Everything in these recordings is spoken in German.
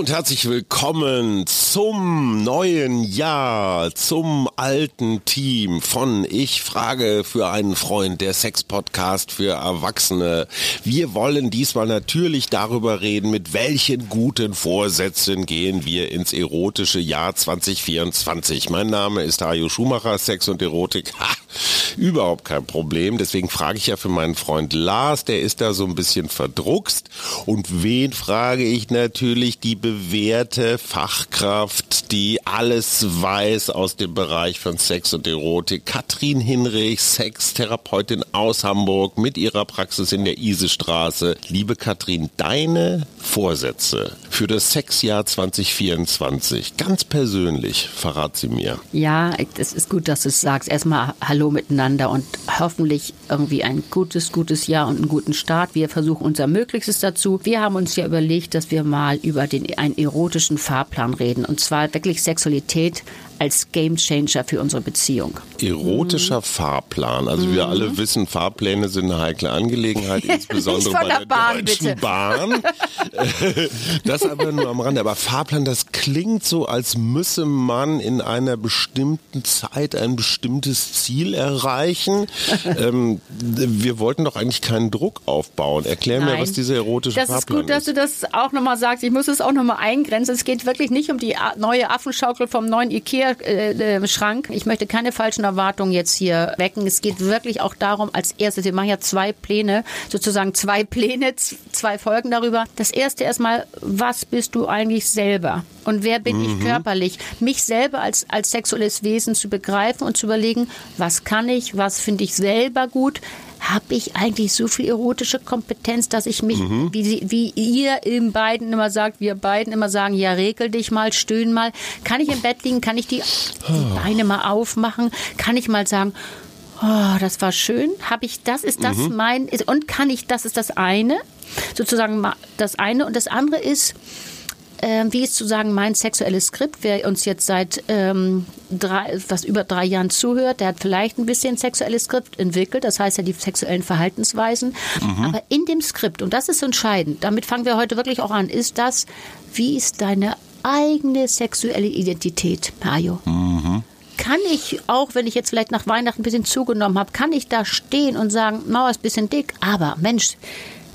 Und herzlich willkommen zum neuen Jahr, zum alten Team von Ich frage für einen Freund, der Sex-Podcast für Erwachsene. Wir wollen diesmal natürlich darüber reden, mit welchen guten Vorsätzen gehen wir ins erotische Jahr 2024. Mein Name ist Hajo Schumacher, Sex und Erotik. Ha, überhaupt kein Problem. Deswegen frage ich ja für meinen Freund Lars, der ist da so ein bisschen verdruckst. Und wen frage ich natürlich? Die bewährte Fachkraft, die alles weiß aus dem Bereich von Sex und Erotik. Katrin Hinrich, Sextherapeutin aus Hamburg mit ihrer Praxis in der Isestraße. Liebe Katrin, deine Vorsätze für das Sexjahr 2024, ganz persönlich, verrat sie mir. Ja, es ist gut, dass du es sagst. Erstmal Hallo miteinander und hoffentlich irgendwie ein gutes, gutes Jahr und einen guten Start. Wir versuchen unser Möglichstes dazu. Wir haben uns ja überlegt, dass wir mal über den, einen erotischen Fahrplan reden. Und zwar wirklich Sexualität als Gamechanger für unsere Beziehung. Erotischer mhm. Fahrplan. Also mhm. wir alle wissen, Fahrpläne sind eine heikle Angelegenheit, insbesondere bei der, Bahn, Deutschen bitte. Bahn. das aber nur am Rande. Aber Fahrplan, das klingt so, als müsse man in einer bestimmten Zeit ein bestimmtes Ziel erreichen. ähm, wir wollten doch eigentlich keinen Druck aufbauen. Erklär Nein. mir, was dieser erotische das Fahrplan ist. Das ist gut, dass du das auch nochmal sagst. Ich muss es auch nochmal eingrenzen. Es geht wirklich nicht um die neue Affenschaukel vom neuen Ikea Bücherschrank. Äh, ich möchte keine falschen Erwartungen jetzt hier wecken. Es geht wirklich auch darum, als erstes, wir machen ja zwei Pläne, sozusagen zwei Pläne, zwei Folgen darüber. Das erste erstmal, was bist du eigentlich selber? Und wer bin mhm. ich körperlich? Mich selber als, als sexuelles Wesen zu begreifen und zu überlegen, was kann ich, was finde ich selber gut? Habe ich eigentlich so viel erotische Kompetenz, dass ich mich, mhm. wie, wie ihr im beiden immer sagt, wir beiden immer sagen, ja, regel dich mal, stöhn mal. Kann ich im Bett liegen? Kann ich die, die Beine mal aufmachen? Kann ich mal sagen, oh, das war schön? Habe ich das? Ist das mhm. mein? Und kann ich, das ist das eine? Sozusagen das eine. Und das andere ist, äh, wie ist zu sagen mein sexuelles Skript? Wer uns jetzt seit ähm, drei, fast über drei Jahren zuhört, der hat vielleicht ein bisschen sexuelles Skript entwickelt, das heißt ja die sexuellen Verhaltensweisen. Mhm. Aber in dem Skript, und das ist entscheidend, damit fangen wir heute wirklich auch an, ist das, wie ist deine eigene sexuelle Identität, Mario? Mhm kann ich, auch wenn ich jetzt vielleicht nach Weihnachten ein bisschen zugenommen habe, kann ich da stehen und sagen, Mauer ist ein bisschen dick, aber Mensch,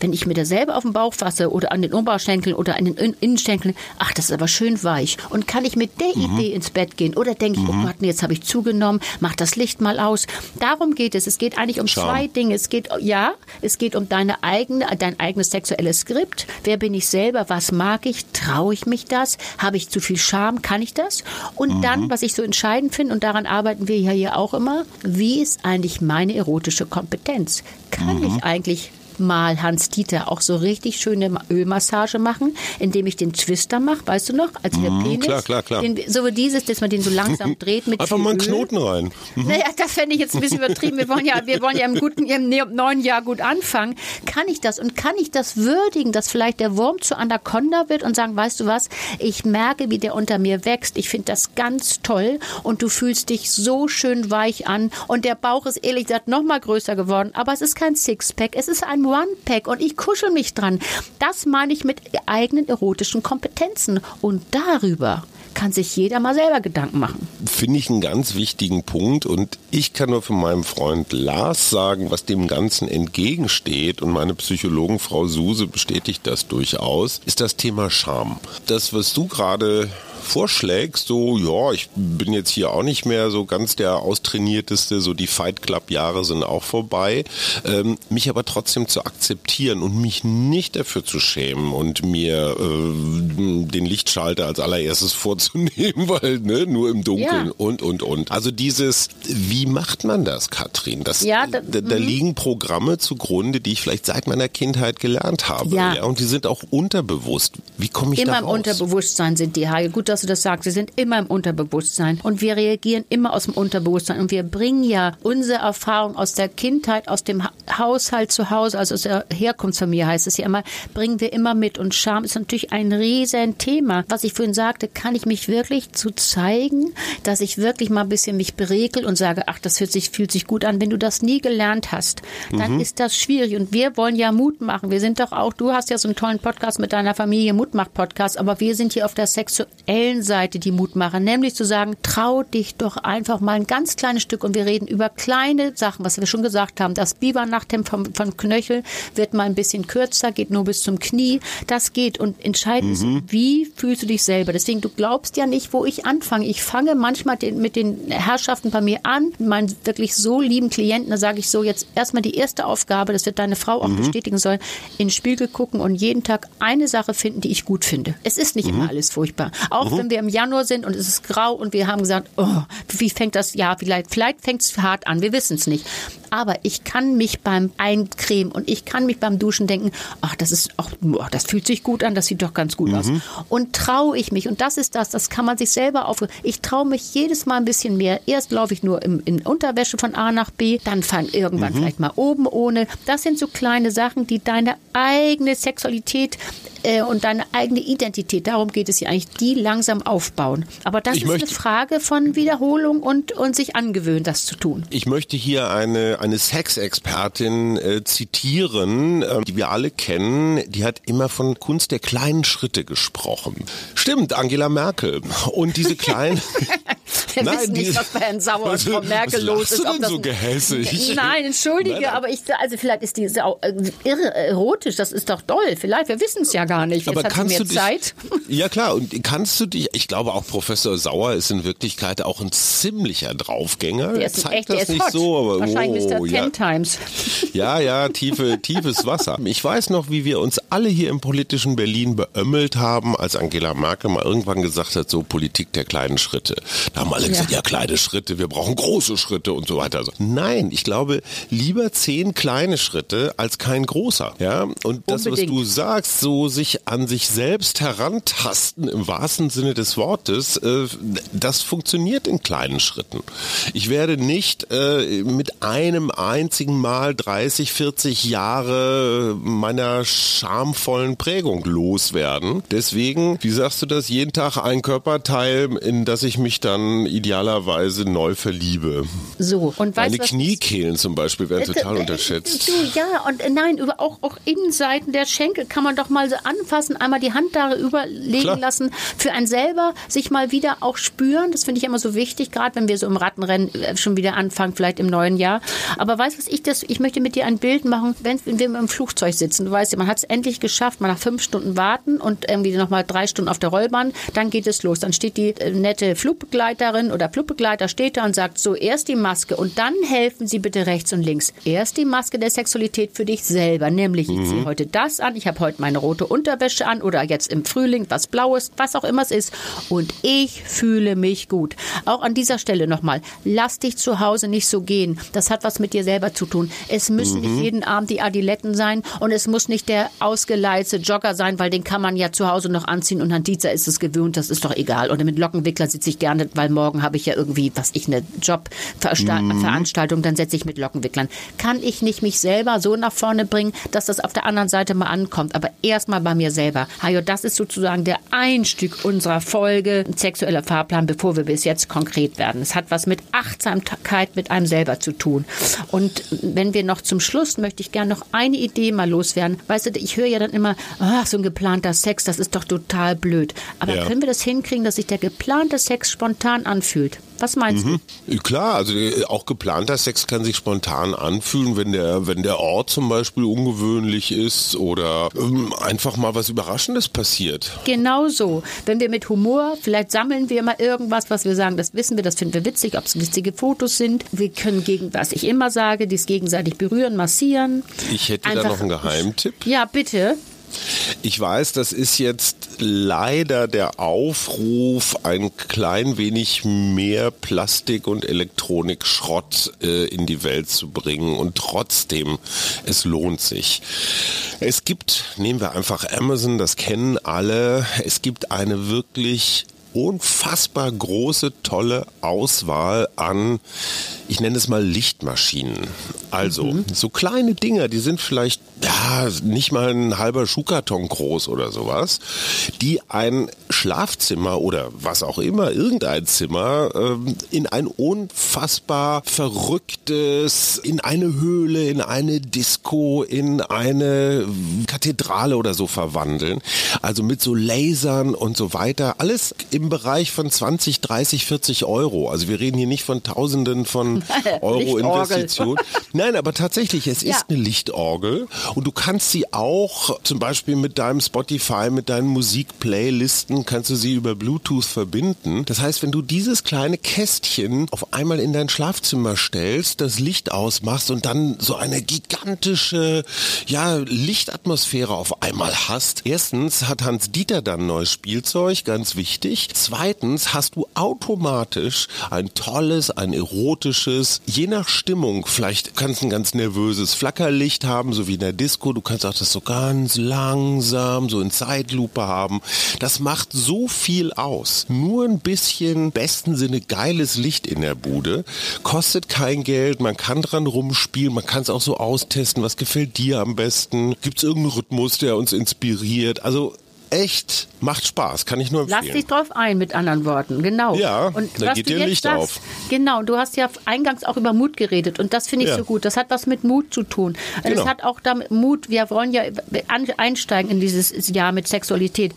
wenn ich mir da selber auf den Bauch fasse oder an den Oberschenkeln oder an den Innenschenkeln, ach, das ist aber schön weich. Und kann ich mit der mhm. Idee ins Bett gehen? Oder denke ich, oh mhm. oh Gott, jetzt habe ich zugenommen, mach das Licht mal aus. Darum geht es. Es geht eigentlich um Schau. zwei Dinge. Es geht, ja, es geht um deine eigene, dein eigenes sexuelles Skript. Wer bin ich selber? Was mag ich? Traue ich mich das? Habe ich zu viel Scham? Kann ich das? Und mhm. dann, was ich so entscheidend finde, und daran arbeiten wir ja hier auch immer, wie ist eigentlich meine erotische Kompetenz? Kann mhm. ich eigentlich mal Hans-Dieter auch so richtig schöne Ölmassage machen, indem ich den Twister mache, weißt du noch, als der mm, Penis. Klar, klar, klar. Den, so wie dieses, dass man den so langsam dreht mit Einfach mal einen Öl. Knoten rein. Mhm. Naja, das fände ich jetzt ein bisschen übertrieben. Wir wollen ja, wir wollen ja im guten, im neuen Jahr gut anfangen. Kann ich das? Und kann ich das würdigen, dass vielleicht der Wurm zu Anaconda wird und sagen, weißt du was, ich merke, wie der unter mir wächst. Ich finde das ganz toll und du fühlst dich so schön weich an und der Bauch ist ehrlich gesagt noch mal größer geworden, aber es ist kein Sixpack, es ist ein One-Pack und ich kuschel mich dran. Das meine ich mit eigenen erotischen Kompetenzen. Und darüber kann sich jeder mal selber Gedanken machen. Finde ich einen ganz wichtigen Punkt und ich kann nur von meinem Freund Lars sagen, was dem Ganzen entgegensteht und meine Psychologin Frau Suse bestätigt das durchaus, ist das Thema Scham. Das, was du gerade vorschlägst, so, ja, ich bin jetzt hier auch nicht mehr so ganz der austrainierteste, so die Fight Club Jahre sind auch vorbei, ähm, mich aber trotzdem zu akzeptieren und mich nicht dafür zu schämen und mir äh, den Lichtschalter als allererstes vorzunehmen, weil ne, nur im Dunkeln ja. und, und, und. Also dieses, wie macht man das, Katrin? Das, ja, da, da, mhm. liegen Programme zugrunde, die ich vielleicht seit meiner Kindheit gelernt habe. Ja. ja und die sind auch unterbewusst. Wie komme ich Immer da raus? Immer im Unterbewusstsein sind die Haie. Gut, dass du das sagst. Sie sind immer im Unterbewusstsein und wir reagieren immer aus dem Unterbewusstsein und wir bringen ja unsere Erfahrung aus der Kindheit, aus dem Haushalt zu Hause, also aus der Herkunftsfamilie heißt es ja immer, bringen wir immer mit und Scham ist natürlich ein riesen Thema. Was ich vorhin sagte, kann ich mich wirklich zu zeigen, dass ich wirklich mal ein bisschen mich beregel und sage, ach, das fühlt sich, fühlt sich gut an. Wenn du das nie gelernt hast, dann mhm. ist das schwierig und wir wollen ja Mut machen. Wir sind doch auch, du hast ja so einen tollen Podcast mit deiner Familie, Mutmach-Podcast, aber wir sind hier auf der sexuellen Seite die Mutmacher, nämlich zu sagen, trau dich doch einfach mal ein ganz kleines Stück und wir reden über kleine Sachen, was wir schon gesagt haben. Das Bibernachthemd vom, von Knöchel wird mal ein bisschen kürzer, geht nur bis zum Knie. Das geht und entscheidend mhm. ist, wie fühlst du dich selber? Deswegen, du glaubst ja nicht, wo ich anfange. Ich fange manchmal den, mit den Herrschaften bei mir an, meinen wirklich so lieben Klienten, da sage ich so, jetzt erstmal die erste Aufgabe, das wird deine Frau auch mhm. bestätigen sollen, in den Spiegel gucken und jeden Tag eine Sache finden, die ich gut finde. Es ist nicht mhm. immer alles furchtbar. Auch mhm. wenn wir im Januar sind und es ist grau und wir haben gesagt, oh, wie fängt das Jahr vielleicht, vielleicht fängt es hart an, wir wissen es nicht. Aber ich kann mich beim Eincremen und ich kann mich beim Duschen denken, ach, das ist auch, oh, das fühlt sich gut an, das sieht doch ganz gut mhm. aus. Und traue ich mich, und das ist das, das kann man sich selber auf. Ich traue mich jedes Mal ein bisschen mehr. Erst laufe ich nur im, in Unterwäsche von A nach B, dann fange irgendwann mhm. vielleicht mal oben ohne. Das sind so kleine Sachen, die deine eigene Sexualität äh, und deine eigene Identität, darum geht es ja eigentlich, die langsam aufbauen. Aber das ich ist möchte, eine Frage von Wiederholung und, und sich angewöhnen, das zu tun. Ich möchte hier eine, eine Sexexpertin äh, zitieren, äh, die wir alle kennen. Die hat immer von Kunst der kleinen Schritte gesprochen. Stimmt, Angela Merkel. Und diese kleinen... Wir Nein, wissen nicht, was bei Herrn Sauer und Frau Merkel los ist. Ob das so gehässig? Nein, entschuldige, Nein, aber ich, also vielleicht ist die auch äh, irre, erotisch, das ist doch toll. Vielleicht, wir wissen es ja gar nicht. Jetzt aber kannst du dich, Zeit. Ja klar, und kannst du dich, ich glaube auch Professor Sauer ist in Wirklichkeit auch ein ziemlicher Draufgänger. Der ist Zeigt echt, das der ist nicht hot. so, aber Wahrscheinlich oh, Mr. Ja. Ten Times. Ja, ja, tiefe, tiefes Wasser. Ich weiß noch, wie wir uns alle hier im politischen Berlin beömmelt haben, als Angela Merkel mal irgendwann gesagt hat, so Politik der kleinen Schritte. Da haben alle ja. gesagt, ja, kleine Schritte, wir brauchen große Schritte und so weiter. Also, nein, ich glaube, lieber zehn kleine Schritte als kein großer. Ja, und das, Unbedingt. was du sagst, so sich an sich selbst herantasten im wahrsten Sinne des Wortes, äh, das funktioniert in kleinen Schritten. Ich werde nicht äh, mit einem einzigen Mal 30, 40 Jahre meiner schamvollen Prägung loswerden. Deswegen, wie sagst du das, jeden Tag ein Körperteil, in das ich mich dann idealerweise neu verliebe. So, und weißt Meine Kniekehlen zum Beispiel werden äh, total äh, unterschätzt. Du, ja, und äh, nein, auch, auch Innenseiten der Schenkel kann man doch mal so anfassen, einmal die Hand darüber legen Klar. lassen, für einen selber sich mal wieder auch spüren. Das finde ich immer so wichtig, gerade wenn wir so im Rattenrennen schon wieder anfangen, vielleicht im neuen Jahr. Aber weißt du, was ich das, ich möchte mit dir ein Bild machen, wenn, wenn wir im Flugzeug sitzen. Du weißt ja, man hat es endlich geschafft, mal nach fünf Stunden warten und irgendwie nochmal drei Stunden auf der Rollbahn, dann geht es los. Dann steht die nette Flugbegleiterin oder Flugbegleiter steht da und sagt so, erst die Maske und dann helfen Sie bitte rechts und links. Erst die Maske der Sexualität für dich selber, nämlich ich ziehe mhm. heute das an, ich habe heute meine rote Unterwäsche an oder jetzt im Frühling was Blaues, was auch immer es ist und ich fühle mich gut. Auch an dieser Stelle nochmal, lass dich zu Hause nicht so gehen. Das hat was mit dir selber zu tun. Es müssen mhm. nicht jeden Abend die Adiletten sein und es muss nicht der ausgeleitete Jogger sein, weil den kann man ja zu Hause noch anziehen und an dieser ist es gewöhnt, das ist doch egal. Oder mit Lockenwickler sitze ich gerne, weil morgen habe ich ja irgendwie, was ich, eine Jobveranstaltung, mhm. dann setze ich mit Lockenwicklern. Kann ich nicht mich selber so nach vorne bringen, dass das auf der anderen Seite mal ankommt, aber erstmal bei mir selber. Hajo, das ist sozusagen der Einstieg unserer Folge sexueller Fahrplan, bevor wir bis jetzt konkret werden. Es hat was mit Achtsamkeit mit einem selber zu tun. Und wenn wir noch zum Schluss, möchte ich gerne noch eine Idee mal loswerden. Weißt du, ich höre ja dann immer, ach, so ein geplanter Sex, das ist doch total blöd. Aber ja. können wir das hinkriegen, dass sich der geplante Sex spontan anfühlt? Was meinst mhm. du? Klar, also äh, auch geplanter Sex kann sich spontan anfühlen, wenn der, wenn der Ort zum Beispiel ungewöhnlich ist oder ähm, einfach mal was Überraschendes passiert. Genau so. Wenn wir mit Humor, vielleicht sammeln wir mal irgendwas, was wir sagen, das wissen wir, das finden wir witzig, ob es witzige Fotos sind. Wir können gegen, was ich immer sage, dies gegenseitig berühren, massieren. Ich hätte einfach, da noch einen Geheimtipp. Ja, bitte. Ich weiß, das ist jetzt leider der Aufruf, ein klein wenig mehr Plastik- und Elektronikschrott äh, in die Welt zu bringen. Und trotzdem, es lohnt sich. Es gibt, nehmen wir einfach Amazon, das kennen alle, es gibt eine wirklich unfassbar große, tolle Auswahl an, ich nenne es mal Lichtmaschinen. Also, mhm. so kleine Dinger, die sind vielleicht, ja, nicht mal ein halber Schuhkarton groß oder sowas, die ein Schlafzimmer oder was auch immer, irgendein Zimmer, ähm, in ein unfassbar verrücktes, in eine Höhle, in eine Disco, in eine Kathedrale oder so verwandeln. Also mit so Lasern und so weiter. Alles im Bereich von 20, 30, 40 Euro. Also wir reden hier nicht von Tausenden von Euro Investitionen. Nein, aber tatsächlich, es ja. ist eine Lichtorgel und du kannst sie auch zum Beispiel mit deinem Spotify, mit deinen Musikplaylisten, kannst du sie über Bluetooth verbinden. Das heißt, wenn du dieses kleine Kästchen auf einmal in dein Schlafzimmer stellst, das Licht ausmachst und dann so eine gigantische, ja, Lichtatmosphäre auf einmal hast. Erstens hat Hans Dieter dann neues Spielzeug, ganz wichtig. Zweitens hast du automatisch ein tolles, ein erotisches, je nach Stimmung, vielleicht kannst kannst ein ganz nervöses Flackerlicht haben, so wie in der Disco. Du kannst auch das so ganz langsam, so in Zeitlupe haben. Das macht so viel aus. Nur ein bisschen, besten Sinne, geiles Licht in der Bude. Kostet kein Geld, man kann dran rumspielen, man kann es auch so austesten. Was gefällt dir am besten? Gibt es irgendeinen Rhythmus, der uns inspiriert? Also echt macht Spaß, kann ich nur empfehlen. Lass dich drauf ein, mit anderen Worten, genau. Ja, und da geht dir Licht sagst, auf. Genau, du hast ja eingangs auch über Mut geredet und das finde ich ja. so gut. Das hat was mit Mut zu tun. Genau. Es hat auch damit Mut, wir wollen ja einsteigen in dieses Jahr mit Sexualität.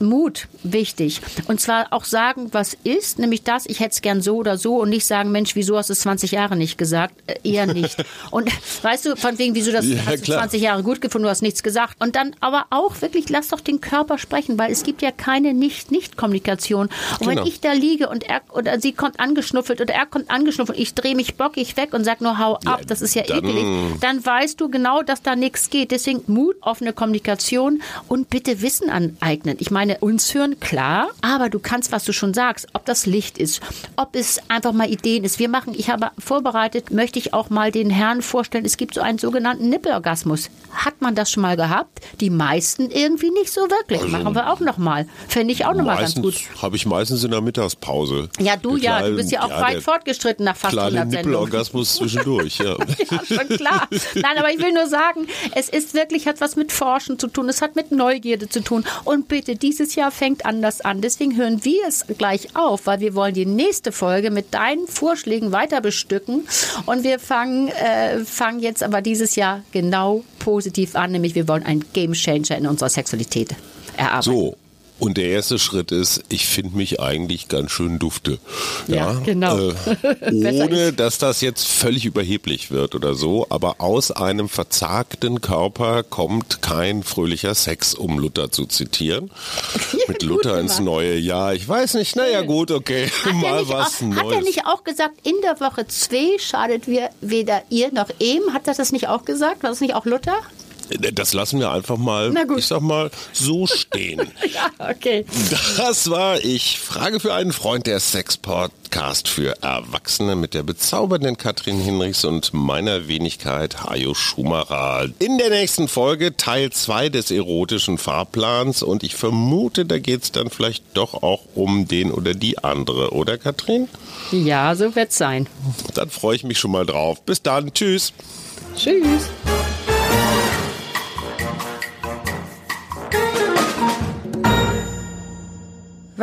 Mut, wichtig. Und zwar auch sagen, was ist, nämlich das, ich hätte es gern so oder so und nicht sagen, Mensch, wieso hast du es 20 Jahre nicht gesagt? Äh, eher nicht. und weißt du, von wegen, wieso das ja, hast du 20 Jahre gut gefunden, du hast nichts gesagt. Und dann aber auch wirklich, lass doch den Körper darüber sprechen, weil es gibt ja keine Nicht-Nicht-Kommunikation. Und genau. wenn ich da liege und er oder sie kommt angeschnuffelt oder er kommt angeschnuffelt, ich drehe mich bockig weg und sag nur hau ab, das ist ja dann, eklig, dann weißt du genau, dass da nichts geht. Deswegen Mut, offene Kommunikation und bitte Wissen aneignen. Ich meine, uns hören, klar, aber du kannst, was du schon sagst, ob das Licht ist, ob es einfach mal Ideen ist. Wir machen, ich habe vorbereitet, möchte ich auch mal den Herrn vorstellen, es gibt so einen sogenannten Nippelorgasmus. Hat man das schon mal gehabt? Die meisten irgendwie nicht so wirklich. Also machen wir auch noch mal. Fände ich auch noch mal ganz gut. Habe ich meistens in der Mittagspause. Ja, du ja, du bist ja auch ja, weit fortgeschritten nach fast 100 Nippelorgasmus zwischendurch, ja. ja, schon klar. Nein, aber ich will nur sagen, es ist wirklich, hat was mit Forschen zu tun, es hat mit Neugierde zu tun. Und bitte, dieses Jahr fängt anders an. Deswegen hören wir es gleich auf, weil wir wollen die nächste Folge mit deinen Vorschlägen weiter bestücken. Und wir fangen, äh, fangen jetzt aber dieses Jahr genau positiv an, nämlich wir wollen einen Game Changer in unserer Sexualität erarbeiten. So. Und der erste Schritt ist, ich finde mich eigentlich ganz schön dufte. Ja, ja genau. Äh, ohne, dass das jetzt völlig überheblich wird oder so, aber aus einem verzagten Körper kommt kein fröhlicher Sex, um Luther zu zitieren. Mit Luther ins neue Jahr. Ich weiß nicht, naja gut, okay, hat mal was auch, Neues. Hat er nicht auch gesagt, in der Woche zwei schadet wir weder ihr noch ihm? Hat er das nicht auch gesagt? War das nicht auch Luther? Das lassen wir einfach mal, ich sag mal, so stehen. ja, okay. Das war ich. Frage für einen Freund der Sex-Podcast für Erwachsene mit der bezaubernden Katrin Hinrichs und meiner Wenigkeit Hajo Schumacher. In der nächsten Folge Teil 2 des erotischen Fahrplans und ich vermute, da geht es dann vielleicht doch auch um den oder die andere, oder Katrin? Ja, so wird's sein. Dann freue ich mich schon mal drauf. Bis dann. Tschüss. Tschüss.